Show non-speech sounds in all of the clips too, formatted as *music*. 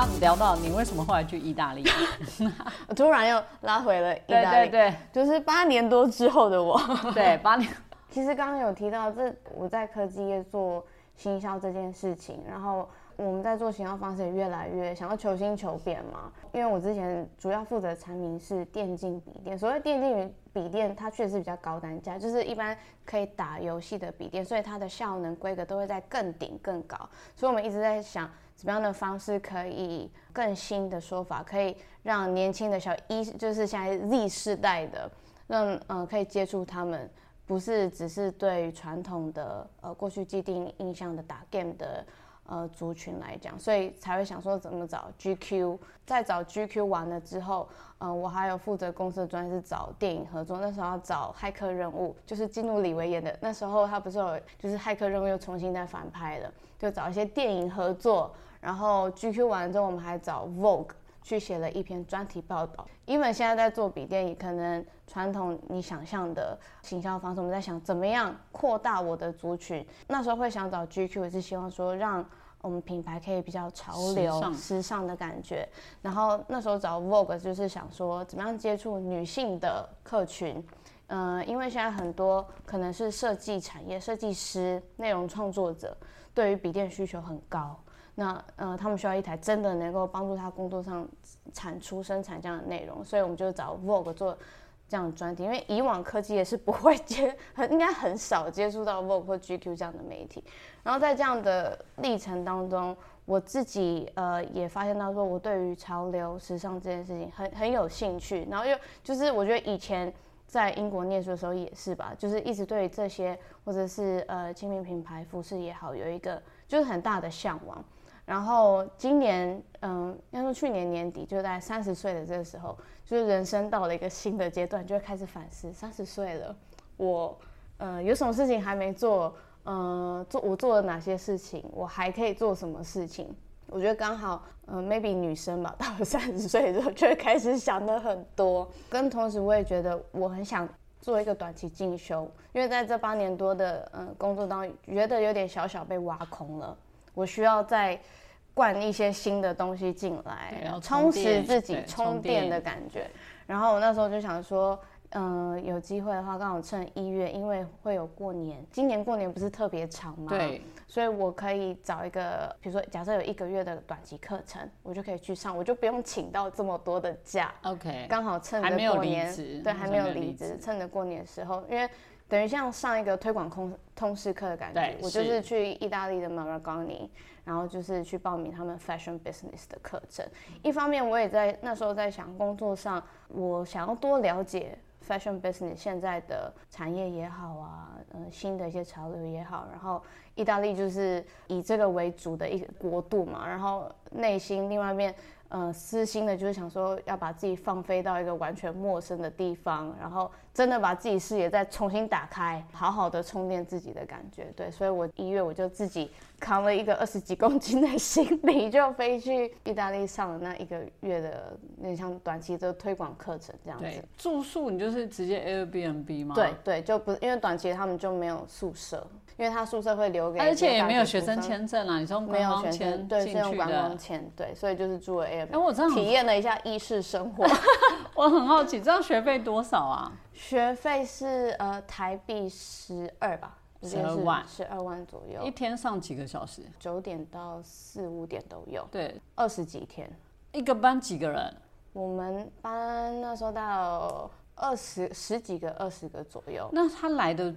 刚刚聊到你为什么后来去意大利？我 *laughs* 突然又拉回了意大利，对对就是八年多之后的我。对，八年。*laughs* 其实刚刚有提到，这我在科技业做行销这件事情，然后我们在做行销方式也越来越想要求新求变嘛。因为我之前主要负责的产品是电竞笔电，所谓电竞笔电，它确实是比较高单价，就是一般可以打游戏的笔电，所以它的效能规格都会在更顶更高。所以我们一直在想，怎么样的方式可以更新的说法，可以让年轻的小一，就是现在 Z 世代的，让嗯、呃可以接触他们。不是只是对传统的呃过去既定印象的打 game 的呃族群来讲，所以才会想说怎么找 GQ，在找 GQ 完了之后，嗯、我还有负责公司的专业是找电影合作，那时候要找骇客任务，就是进入李维演的，那时候他不是有就是骇客任务又重新再翻拍了，就找一些电影合作，然后 GQ 完了之后，我们还找 Vogue。去写了一篇专题报道。因为现在在做笔电，也可能传统你想象的行销方式，我们在想怎么样扩大我的族群。那时候会想找 GQ，也是希望说让我们品牌可以比较潮流、时尚的感觉。然后那时候找 Vogue，就是想说怎么样接触女性的客群。呃，因为现在很多可能是设计产业、设计师、内容创作者，对于笔电需求很高。那呃，他们需要一台真的能够帮助他工作上产出、生产这样的内容，所以我们就找 Vogue 做这样的专题。因为以往科技也是不会接，很应该很少接触到 Vogue 或 GQ 这样的媒体。然后在这样的历程当中，我自己呃也发现到说，我对于潮流、时尚这件事情很很有兴趣。然后又就是我觉得以前在英国念书的时候也是吧，就是一直对这些或者是呃亲民品牌服饰也好，有一个就是很大的向往。然后今年，嗯，应该说去年年底，就在三十岁的这个时候，就是人生到了一个新的阶段，就会开始反思：三十岁了，我，呃，有什么事情还没做？呃，做我做了哪些事情？我还可以做什么事情？我觉得刚好，呃，maybe 女生吧，*laughs* 到了三十岁之后，就会开始想的很多。跟同时，我也觉得我很想做一个短期进修，因为在这八年多的嗯、工作当中，觉得有点小小被挖空了。我需要在灌一些新的东西进来对要，充实自己充充电电。的感觉。然后我那时候就想说，嗯、有机会的话，刚好趁一月，因为会有过年，今年过年不是特别长嘛，对，所以我可以找一个，比如说假设有一个月的短期课程，我就可以去上，我就不用请到这么多的假，OK，刚好趁着过年，职对，还没有离离职职，趁着过年的时候，因为等于像上一个推广通通识课的感觉，我就是是去意大利的 Maragoni，然后就是去报名他们 fashion business 的课程。一方面我也在那时候在想工作上，我想要多了解 fashion business 现在的产业也好啊，呃，新的一些潮流也好，然后意大利就是以这个为主的一个国度嘛，然后内心另外一面。呃，私心的就是想说要把自己放飞到一个完全陌生的地方，然后真的把自己视野再重新打开，好好的充电自己的感觉。对，所以我一月我就自己扛了一个二十几公斤的行李，就飞去意大利上了那一个月的那像短期的推广课程这样子对。，住宿你就是直接 Airbnb 吗？对，对，就不因为短期他们就没有宿舍，因为他宿舍会留给，而且也没有学生，签证啊，你是用没有学观光签生，对，是用观光的。签，对，所以就是住了 Airbnb，哎，我这样体验了一下意式生活。*laughs* 我很好奇，这样学费多少啊？学费是呃台币十二吧，十二万十二万左右一，天上几个小时？九点到四五点都有，对，二十几天。一个班几个人？我们班那时候到二十十几个、二十个左右。那他来的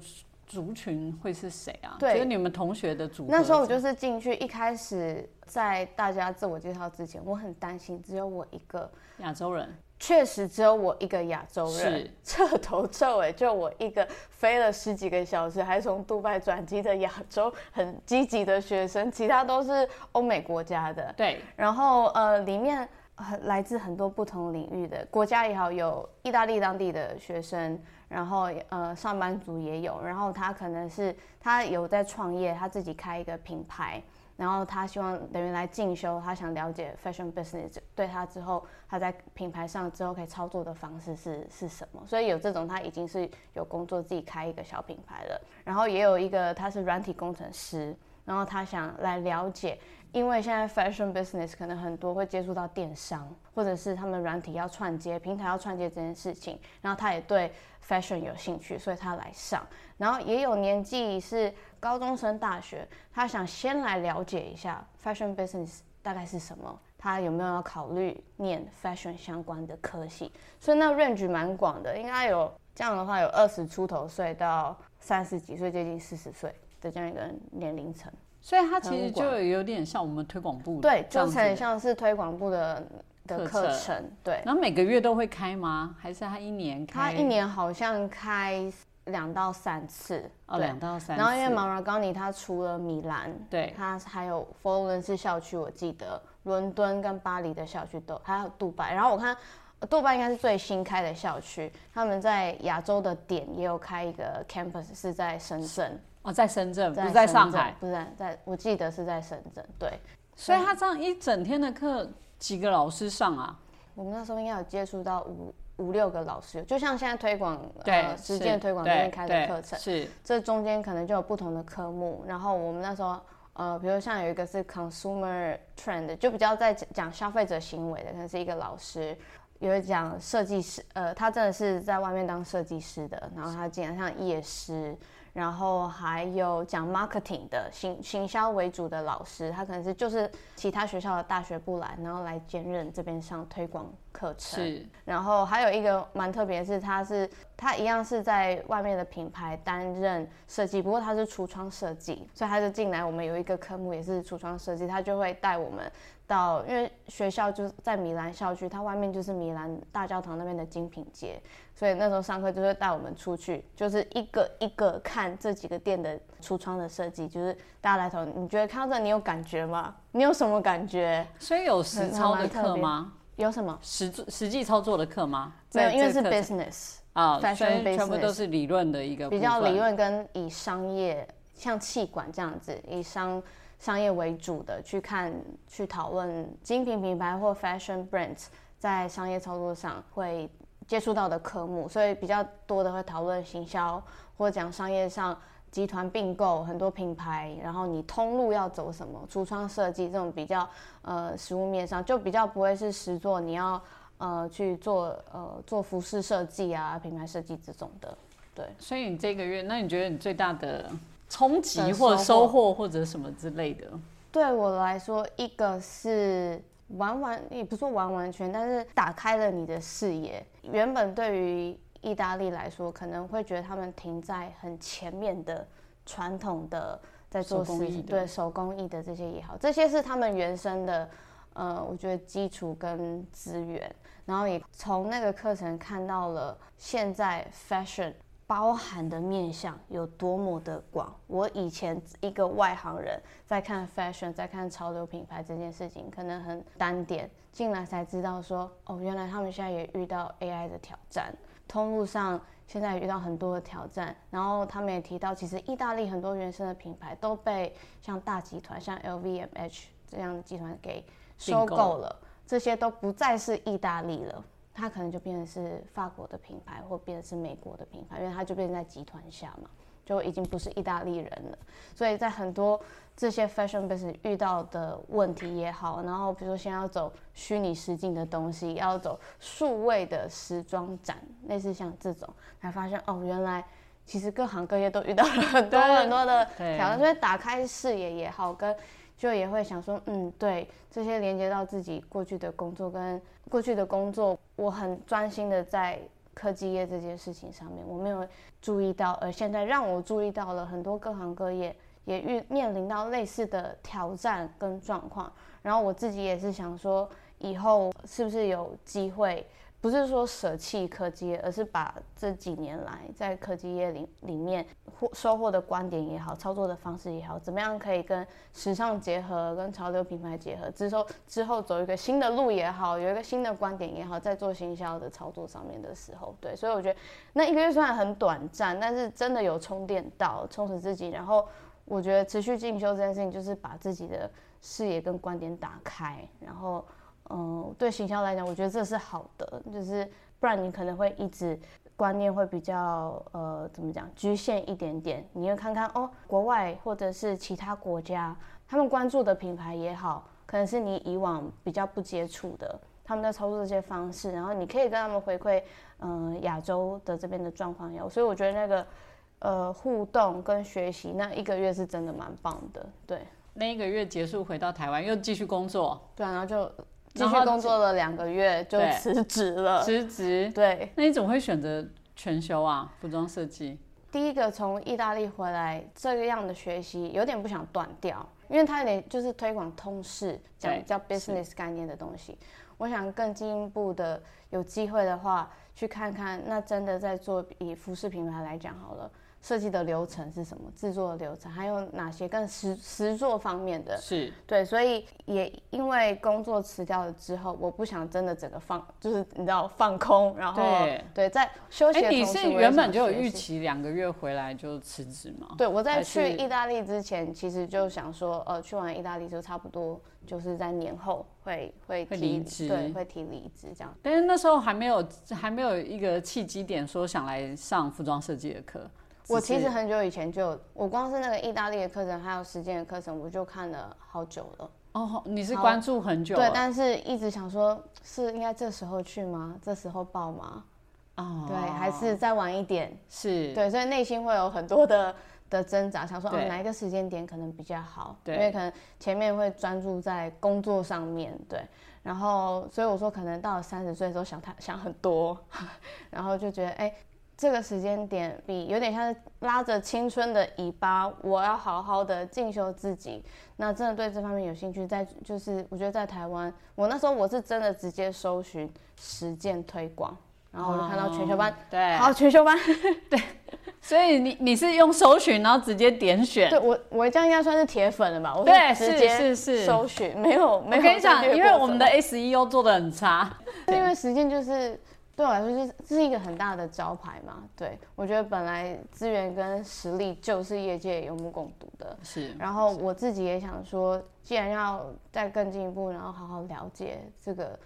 族群会是谁啊？对就是你们同学的组合。那时候我就是进去，一开始在大家自我介绍之前，我很担心只有我一个，亚洲人，确实只有我一个亚洲人是，彻头彻尾就我一个飞了十几个小时，还从杜拜转机的亚洲很积极的学生，其他都是欧美国家的。对，然后呃，里面很来自很多不同领域的国家也好，有意大利当地的学生，然后呃上班族也有，然后他可能是他有在创业，他自己开一个品牌。然后他希望等于来进修，他想了解 fashion business 对他之后他在品牌上之后可以操作的方式是是什么。所以有这种他已经是有工作自己开一个小品牌了。然后也有一个他是软体工程师，然后他想来了解因为现在 fashion business 可能很多会接触到电商，或者是他们软体要串接、平台要串接这件事情，然后他也对 fashion 有兴趣，所以他来上。然后也有年纪是高中生、大学，他想先来了解一下 fashion business 大概是什么，他有没有要考虑念 fashion 相关的科系。所以那 range 蛮广的，应该有这样的话有二十出头岁到三十几岁，接近四十岁的这样一个年龄层。所以它其实就有点像我们推广部对，就很像是推广部的的课课程程，对。然后每个月都会开吗？还是它一年开？他一年好像开两到三次，哦，对两到三次。然后因为 Maragoni 它除了米兰，对它还有佛罗伦斯校区，我记得伦敦跟巴黎的校区都，还有杜拜。然后我看呃杜拜应该是最新开的校区，他们在亚洲的点也有开一个 campus，是在深圳，哦，在深圳，不是在上海。不是在在，我记得是在深圳。对，所以他这样一整天的课，几个老师上啊？我们那时候应该有接触到五五六个老师，就像现在推广，呃实是践推广这对边开的对课程。是这中间可能就有不同的科目，然后我们那时候，呃，比如像有一个是 consumer trend，就比较在讲消费者行为的，可能是一个老师，有讲设计师，呃，他真的是在外面当设计师的，然后他经常像夜师，然后还有讲 marketing 的行行销为主的老师，他可能是就是其他学校的大学部来，然后来兼任这边上推广课程。是然后还有一个蛮特别的是，他是他一样是在外面的品牌担任设计，不过他是橱窗设计，所以他就进来。我们有一个科目也是橱窗设计，他就会带我们到，因为学校就是在米兰校区，它外面就是米兰大教堂那边的精品街，所以那时候上课就会带我们出去，就是一个一个看这几个店的橱窗的设计，就是大家来投，你觉得看到这你有感觉吗？你有什么感觉？所以有实很操的课吗？有什么？实作实际操作的课吗？没有，因为是 business。啊，fashion 所以全部都是理论的一个比较理论跟以商业，像气管这样子，以商商业为主的去看、去讨论精品品牌或 fashion brands 在商业操作上会接触到的科目，所以比较多的会讨论行销或者讲商业上集团并购很多品牌，然后你通路要走什么，橱窗设计这种比较呃实物面上就比较不会是实做，你要呃去做呃做服饰设计啊、品牌设计这种的，对。所以你这个月，那你觉得你最大的冲击或者收收获或者什么之类的？对我来说，一个是完完，也不是说完完全，但是打开了你的视野。原本对于意大利来说，可能会觉得他们停在很前面的传统的在做事情，手工艺对手工艺的这些也好，这些是他们原生的，呃，我觉得基础跟资源。然后也从那个课程看到了现在 fashion 包含的面向有多么的广。我以前一个外行人在看 fashion，在看潮流品牌这件事情，可能很单点，进来才知道说，哦，原来他们现在也遇到 AI 的挑战，通路上现在遇到很多的挑战。然后他们也提到，其实意大利很多原生的品牌都被像大集团，像 LVMH 这样的集团给收购购了。这些都不再是意大利了，它可能就变成是法国的品牌，或变成是美国的品牌，因为它就变成在集团下嘛，就已经不是意大利人了。所以在很多这些 fashion business 遇到的问题也好，然后比如说现在要走虚拟实境的东西，要走数位的时装展，类似像这种，才发现哦，原来其实各行各业都遇到了很多很多的挑战，所以打开视野也好，跟就也会想说，嗯，对，这些连接到自己过去的工作跟过去的工作，我很专心的在科技业这件事情上面，我没有注意到，而现在让我注意到了很多各行各业也遇面临到类似的挑战跟状况，然后我自己也是想说，以后是不是有机会？不是说舍弃科技，而是把这几年来在科技业里里面获收获的观点也好，操作的方式也好，怎么样可以跟时尚结合，跟潮流品牌结合，之后之后走一个新的路也好，有一个新的观点也好，在做行销的操作上面的时候，对，所以我觉得那一个月虽然很短暂，但是真的有充电到，充实自己，然后我觉得持续进修这件事情，就是把自己的视野跟观点打开，然后。嗯，对行销来讲，我觉得这是好的，就是不然你可能会一直观念会比较呃怎么讲局限一点点。你会看看哦，国外或者是其他国家，他们关注的品牌也好，可能是你以往比较不接触的，他们在操作这些方式，然后你可以跟他们回馈，嗯，亚洲的这边的状况有，所以我觉得那个呃互动跟学习那一个月是真的蛮棒的，对。那一个月结束回到台湾又继续工作，对啊，然后就继续工作了两个月就辞职了，辞职。对，那你怎么会选择全修啊？服装设计。第一个从意大利回来，这个样的学习有点不想断掉，因为它有点就是推广通识，讲叫 business 概念的东西。我想更进一步的有机会的话，去看看那真的在做以服饰品牌来讲好了。设计的流程是什么？制作的流程还有哪些更实实作方面的？是对，所以也因为工作辞掉了之后，我不想真的整个放，就是你知道放空，然后对在休息。哎，你是原本就有预期两个月回来就辞职吗？对，我在去意大利之前，其实就想说，呃，去完意大利就差不多就是在年后会会提职，对，会提离职这样。但是那时候还没有还没有一个契机点说想来上服装设计的课。我其实很久以前就，我光是那个意大利的课程，还有实践的课程，我就看了好久了。哦，你是关注很久？对，但是一直想说，是应该这时候去吗？这时候报吗？哦，对，还是再晚一点？是，对，所以内心会有很多的的挣扎，想说，哦，哪一个时间点可能比较好？对，因为可能前面会专注在工作上面，对，然后所以我说，可能到了三十岁的时候想太想很多，*laughs* 然后就觉得，哎。这个时间点比有点像是拉着青春的尾巴，我要好好的进修自己。那真的对这方面有兴趣，在就是我觉得在台湾，我那时候我是真的直接搜寻实践推广，然后我就看到全修班，对，好全修班，*laughs* 对。所以你你是用搜寻，然后直接点选？对我我这样应该算是铁粉了吧？我对，直接是是搜寻，没有没有。我跟你讲，因为我们的 SEO 做的很差，因为实践就是。对我来说，就是这是一个很大的招牌嘛。对我觉得本来资源跟实力就是业界有目共睹的。是。然后我自己也想说，既然要再更进一步，然后好好了解这个，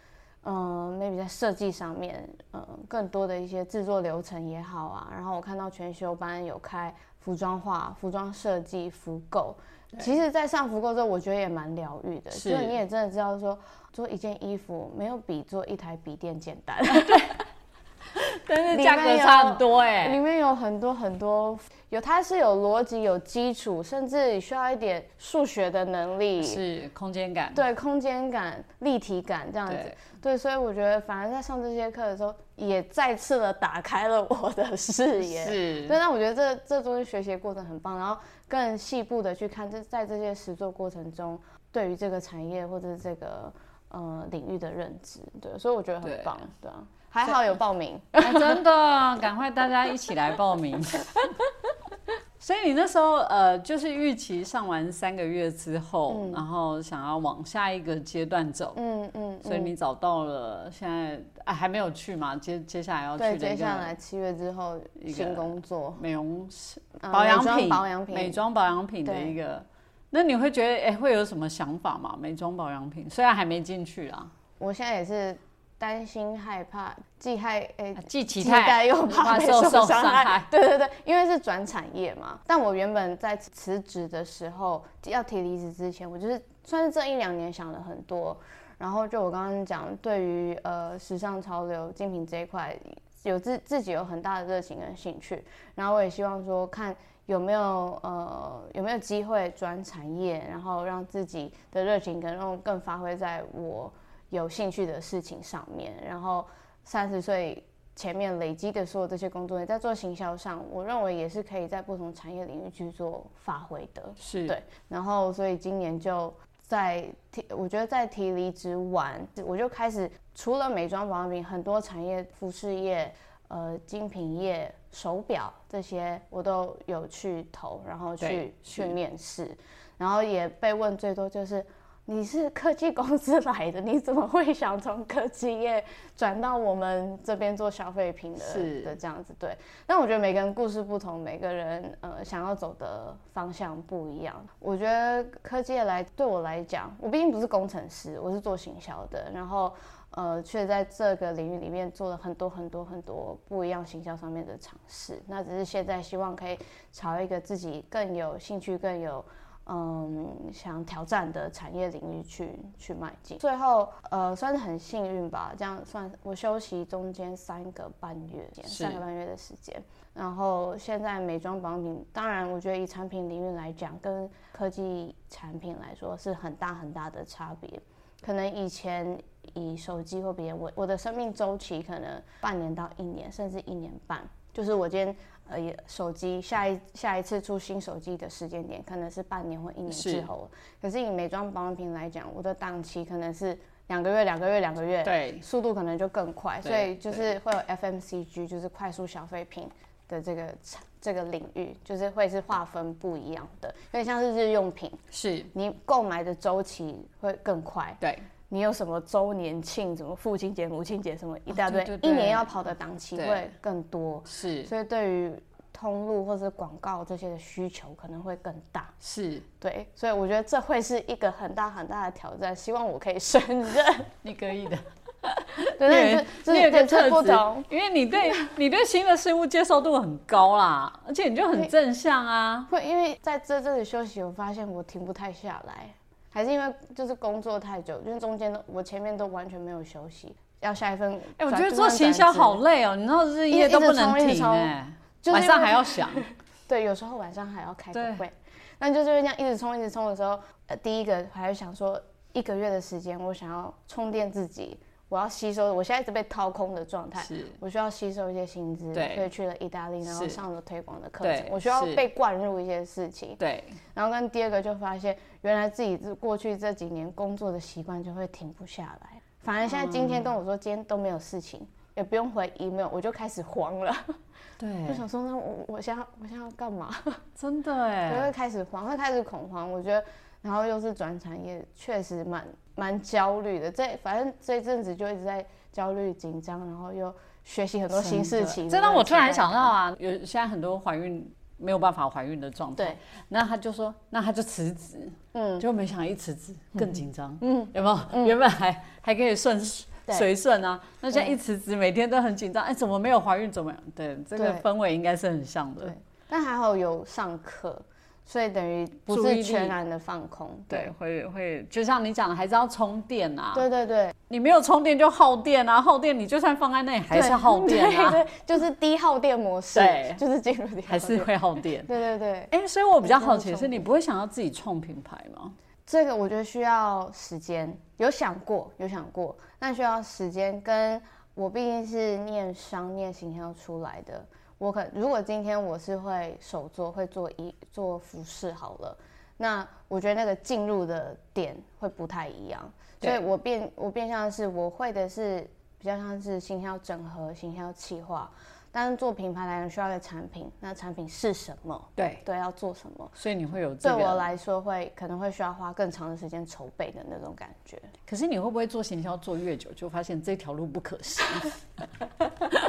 嗯，maybe 在设计上面，嗯，更多的一些制作流程也好啊。然后我看到全修班有开服装化、服装设计、服购。其实，在上福购之后，我觉得也蛮疗愈的。是。你也真的知道说。做一件衣服没有比做一台笔电简单，对，*laughs* 但是价格差很多哎。里面有很多很多，有它是有逻辑、有基础，甚至需要一点数学的能力，是空间感，对，空间感、立体感这样子。对，所以我觉得，反而在上这些课的时候，也再次的打开了我的视野。是，对，那我觉得这这中间学习过程很棒，然后更细部的去看，这在这些实作过程中，对于这个产业或者是这个。呃，领域的认知，对，所以我觉得很棒，对啊，还好有报名，真的，赶快大家一起来报名。*laughs* 所以你那时候呃，就是预期上完三个月之后，然后想要往下一个阶段走，嗯嗯，所以你找到了现在啊还没有去嘛？接接下来要去的接下来七月之后新工作，美容保养品、保养品、美妆保养品的一个。那你会觉得哎，会有什么想法吗？美妆保养品虽然还没进去啊，我现在也是担心害怕，既害哎既期待又怕受受伤害。*laughs* 对对对，因为是转产业嘛。但我原本在辞职的时候，要提离职之前，我就是算是这一两年想了很多。然后就我刚刚讲，对于呃时尚潮流精品这一块，有自自己有很大的热情跟兴趣。然后我也希望说看。有没有呃有没有机会转产业，然后让自己的热情更更发挥在我有兴趣的事情上面？然后三十岁前面累积的所有这些工作，在做行销上，我认为也是可以在不同产业领域去做发挥的。是对，然后所以今年就在提，我觉得在提离职完，我就开始除了美妆保养品，很多产业服饰业。呃，精品业、手表这些我都有去投，然后去去面试，然后也被问最多就是，你是科技公司来的，你怎么会想从科技业转到我们这边做消费品的？是的，这样子对。但我觉得每个人故事不同，每个人呃想要走的方向不一样。我觉得科技业来对我来讲，我毕竟不是工程师，我是做行销的，然后呃却在这个领域里面做了很多很多很多不一样行销上面的尝试。那只是现在希望可以朝一个自己更有兴趣、更有。嗯，想挑战的产业领域去去迈进，最后呃算是很幸运吧，这样算我休息中间三个半月，三个半月的时间，然后现在美妆保养品，当然我觉得以产品领域来讲，跟科技产品来说是很大很大的差别，可能以前以手机或别我我的生命周期可能半年到一年，甚至一年半，就是我今天。呃，手机下一下一次出新手机的时间点可能是半年或一年之后，可是以美妆保养品来讲，我的档期可能是两个月、两个月、两个月，对，速度可能就更快，所以就是会有 FMCG，就是快速消费品的这个这个领域，就是会是划分不一样的，有点像是日用品，是你购买的周期会更快，对。你有什么周年庆，什么父亲节、母亲节，什么一大堆，一年要跑的档期会更多，是，所以对于通路或者广告这些的需求可能会更大，是。对，所以我觉得这会是一个很大很大的挑战，希望我可以胜任，*laughs* 你可以的，*laughs* 对，你有个特质，因为你对 *laughs* 你对新的事物接受度很高啦，而且你就很正向啊，会因为在这这里休息，我发现我停不太下来。还是因为就是工作太久，因为中间都我前面都完全没有休息，要下一份。哎，我觉得做行销好累哦，你知道日夜都不能停哎，晚上还要想。*laughs* 对，有时候晚上还要开个会，那就是这样一直冲一直冲的时候，呃，第一个还是想说一个月的时间，我想要充电自己。我要吸收，我现在一直被掏空的状态，是。我需要吸收一些薪资，所以去了意大利，然后上了推广的课程，我需要被灌入一些事情，对。然后跟第二个就发现，原来自己过去这几年工作的习惯就会停不下来，反而现在今天跟我说今天都没有事情，也不用回 email，我就开始慌了，对，*laughs* 就想说那我我现在我现在要干嘛？*laughs* 真的哎，就会开始慌，会开始恐慌，我觉得，然后又是转产业，确实蛮蛮焦虑的，这反正这阵子就一直在。焦虑紧张，然后又学习很多新事情。这让我突然想到啊，有现在很多怀孕没有办法怀孕的状态。对，那他就说，那他就辞职。嗯，就没想一辞职更紧张。嗯，有没有？原本还还可以顺随顺啊，那现在一辞职，每天都很紧张。哎，怎么没有怀孕？怎么样？对，这个氛围应该是很像的。对，但还好有上课。所以等于不是全然的放空，对，会会就像你讲的，还是要充电啊。对对对，你没有充电就耗电啊，耗电你就算放在那里还是耗电啊。*laughs* 对，就是低耗电模式，对，就是进入低还是会耗电。对对对，哎，所以我比较好奇的是，你不会想要自己创品牌吗？这个我觉得需要时间，有想过，有想过，但需要时间。跟我毕竟是念商、念形象出来的。我可如果今天我是会手做，会做衣做服饰好了，那我觉得那个进入的点会不太一样，所以我变我变相是我会的是比较像是行销整合、行销企划。但是做品牌来讲，需要一个产品，那产品是什么？对对，要做什么？所以你会有对我来说会可能会需要花更长的时间筹备的那种感觉。可是你会不会做行销做越久，就发现这条路不可行？*laughs*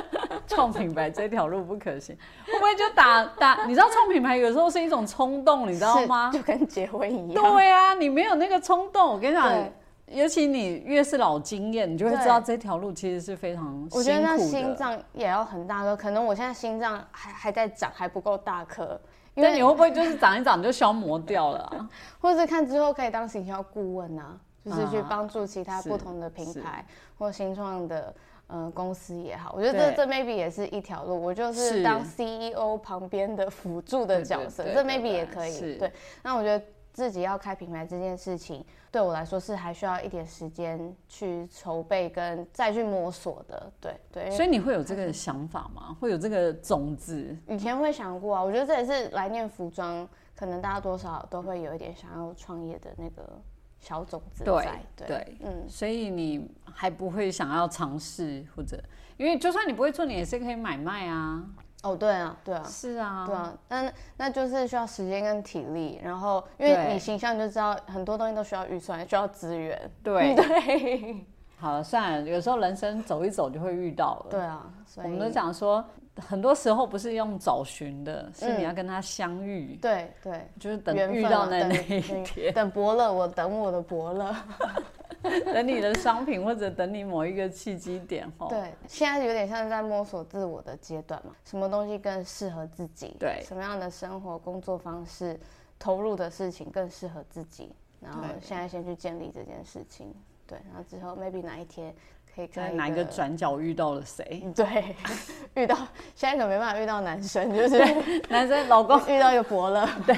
*laughs* 创品牌这条路不可行，会不会就打打？你知道创品牌有时候是一种冲动，你知道吗？就跟结婚一样。对啊，你没有那个冲动，我跟你讲。尤其你越是老经验，你就会知道这条路其实是非常我觉得那心脏也要很大颗，可能我现在心脏还还在长，还不够大颗。那你会不会就是长一长就消磨掉了？啊 *laughs* 或者是看之后可以当行销顾问啊，就是去帮助其他不同的品牌或新创的呃公司也好。我觉得这这 maybe 也是一条路。我就是当 CEO 旁边的辅助的角色，这 maybe 也可以。对，那我觉得。自己要开品牌这件事情，对我来说是还需要一点时间去筹备跟再去摸索的。对对，所以你会有这个想法吗？会有这个种子？以前会想过啊，我觉得这也是来念服装，可能大家多少都会有一点想要创业的那个小种子在。对，嗯，所以你还不会想要尝试，或者因为就算你不会做，你也是可以买卖啊。哦，对啊，对啊，是啊，对啊，那那就是需要时间跟体力，然后因为你形象就知道很多东西都需要预算，需要资源。对 *laughs* 对，好了，算了，有时候人生走一走就会遇到了。对啊，我们都讲说，很多时候不是用找寻的，是你要跟他相遇。对对，就是等遇到那那一天，等伯乐，我等我的伯乐。*laughs* 等你的商品，或者等你某一个契机点，哈。对，现在有点像在摸索自我的阶段嘛，什么东西更适合自己？对，什么样的生活、工作方式、投入的事情更适合自己？然后现在先去建立这件事情，对，然后之后 maybe 哪一天可以在哪一个转角遇到了谁？对，*laughs* 遇到现在可没办法遇到男生，就是男生老公 *laughs* 遇到一个伯乐，对。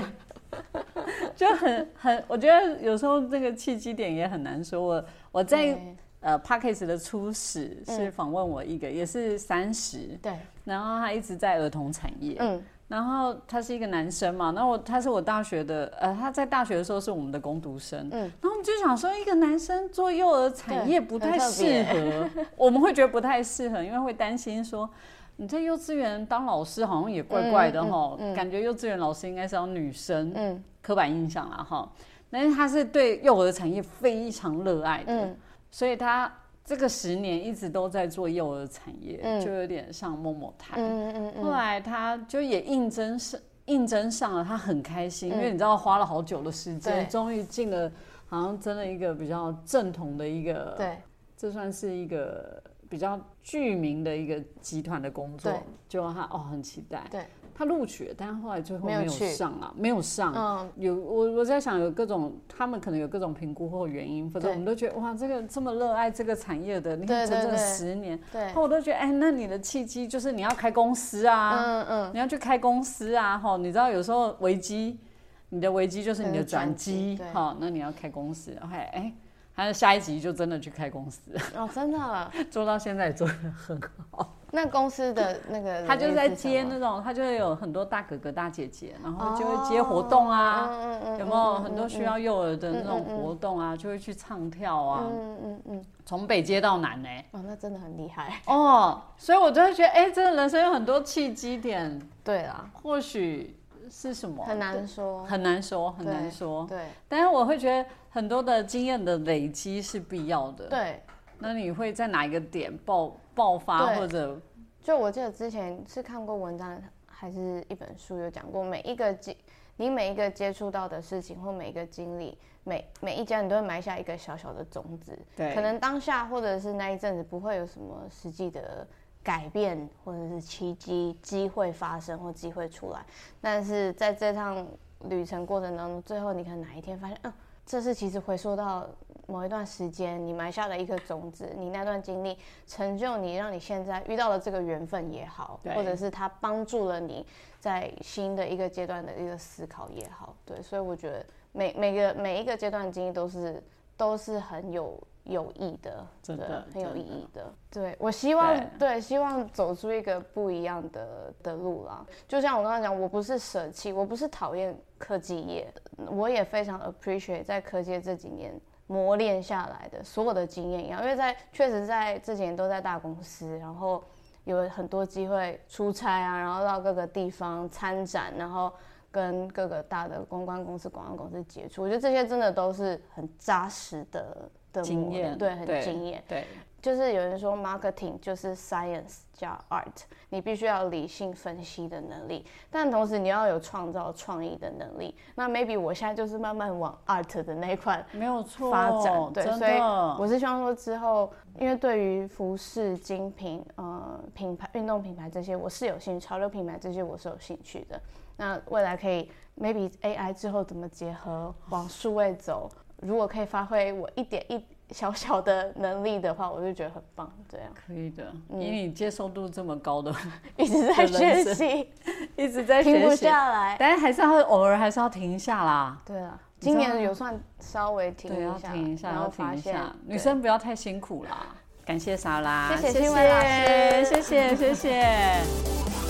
就很很，我觉得有时候这个契机点也很难说。我我在呃 p a c k a g e 的初始是访问我一个，也是三十，对，然后他一直在儿童产业，嗯，然后他是一个男生嘛，那我他是我大学的，呃，他在大学的时候是我们的攻读生，嗯，然后我们就想说，一个男生做幼儿产业不太适合，*laughs* 我们会觉得不太适合，因为会担心说。你在幼稚园当老师好像也怪怪的哈，感觉幼稚园老师应该是要女生，嗯，刻板印象啦哈。但是他是对幼儿产业非常热爱的，所以他这个十年一直都在做幼儿产业，就有点像某某台。嗯嗯嗯。后来他就也应征上，应征上了，他很开心，因为你知道花了好久的时间，终于进了，好像真的一个比较正统的一个，对，这算是一个。比较具名的一个集团的工作，就他哦很期待，对，他录取了，但是后来最后没有上啊，没有上。嗯，有我我在想有各种，他们可能有各种评估或原因，否则我们都觉得哇，这个这么热爱这个产业的，你看整整十年，对，我都觉得哎，那你的契机就是你要开公司啊，嗯嗯，你要去开公司啊，哈，你知道有时候危机，你的危机就是你的转机，哈，那你要开公司，OK，哎。他下一集就真的去开公司哦，真的 *laughs* 做到现在也做的很好。那公司的那个 *laughs* 他就在接那种，他就会有很多大哥哥大姐姐，然后就会接活动啊，有没有很多需要幼儿的那种活动啊，就会去唱跳啊，嗯嗯嗯，从北接到南呢。哦，那真的很厉害哦。所以我就会觉得，哎，真的人生有很多契机点。对啊，或许。是什么？很难说，很难说，很难说。对，但是我会觉得很多的经验的累积是必要的。对，那你会在哪一个点爆爆发，或者？就我记得之前是看过文章，还是一本书有讲过，每一个经你每一个接触到的事情或每一个经历，每每一家你都会埋下一个小小的种子。对，可能当下或者是那一阵子不会有什么实际的。改变或者是奇迹机会发生或机会出来，但是在这趟旅程过程当中，最后你可能哪一天发现，嗯，这是其实回溯到某一段时间你埋下的一颗种子，你那段经历成就你，让你现在遇到了这个缘分也好，或者是它帮助了你在新的一个阶段的一个思考也好，对，所以我觉得每每个每一个阶段经历都是都是很有。有益的，真的很有意义的。对我希望，对希望走出一个不一样的的路啦。就像我刚刚讲，我不是舍弃，我不是讨厌科技业，我也非常 appreciate 在科技这几年磨练下来的所有的经验一样。因为在确实在这几年都在大公司，然后有很多机会出差啊，然后到各个地方参展，然后跟各个大的公关公司、广告公司接触，我觉得这些真的都是很扎实的。的经验对很经验，对，就是有人说 marketing 就是 science 加 art，你必须要理性分析的能力，但同时你要有创造创意的能力。那 maybe 我现在就是慢慢往 art 的那一块 *laughs* 没有错发展，对，所以我是希望说之后，因为对于服饰精品、呃品牌、运动品牌这些，我是有兴趣，潮流品牌这些我是有兴趣的。那未来可以 maybe AI 之后怎么结合往数位走？如果可以发挥我一点一小小的能力的话，我就觉得很棒。这样可以的，以你接受度这么高的，*laughs* 一直在学习，一直在停不下来。但是还是要偶尔还是要停一下啦。对啊，今年有算稍微停一下，停一下，然后停一下。女生不要太辛苦啦。感谢莎拉，谢谢新闻老师，谢谢谢谢。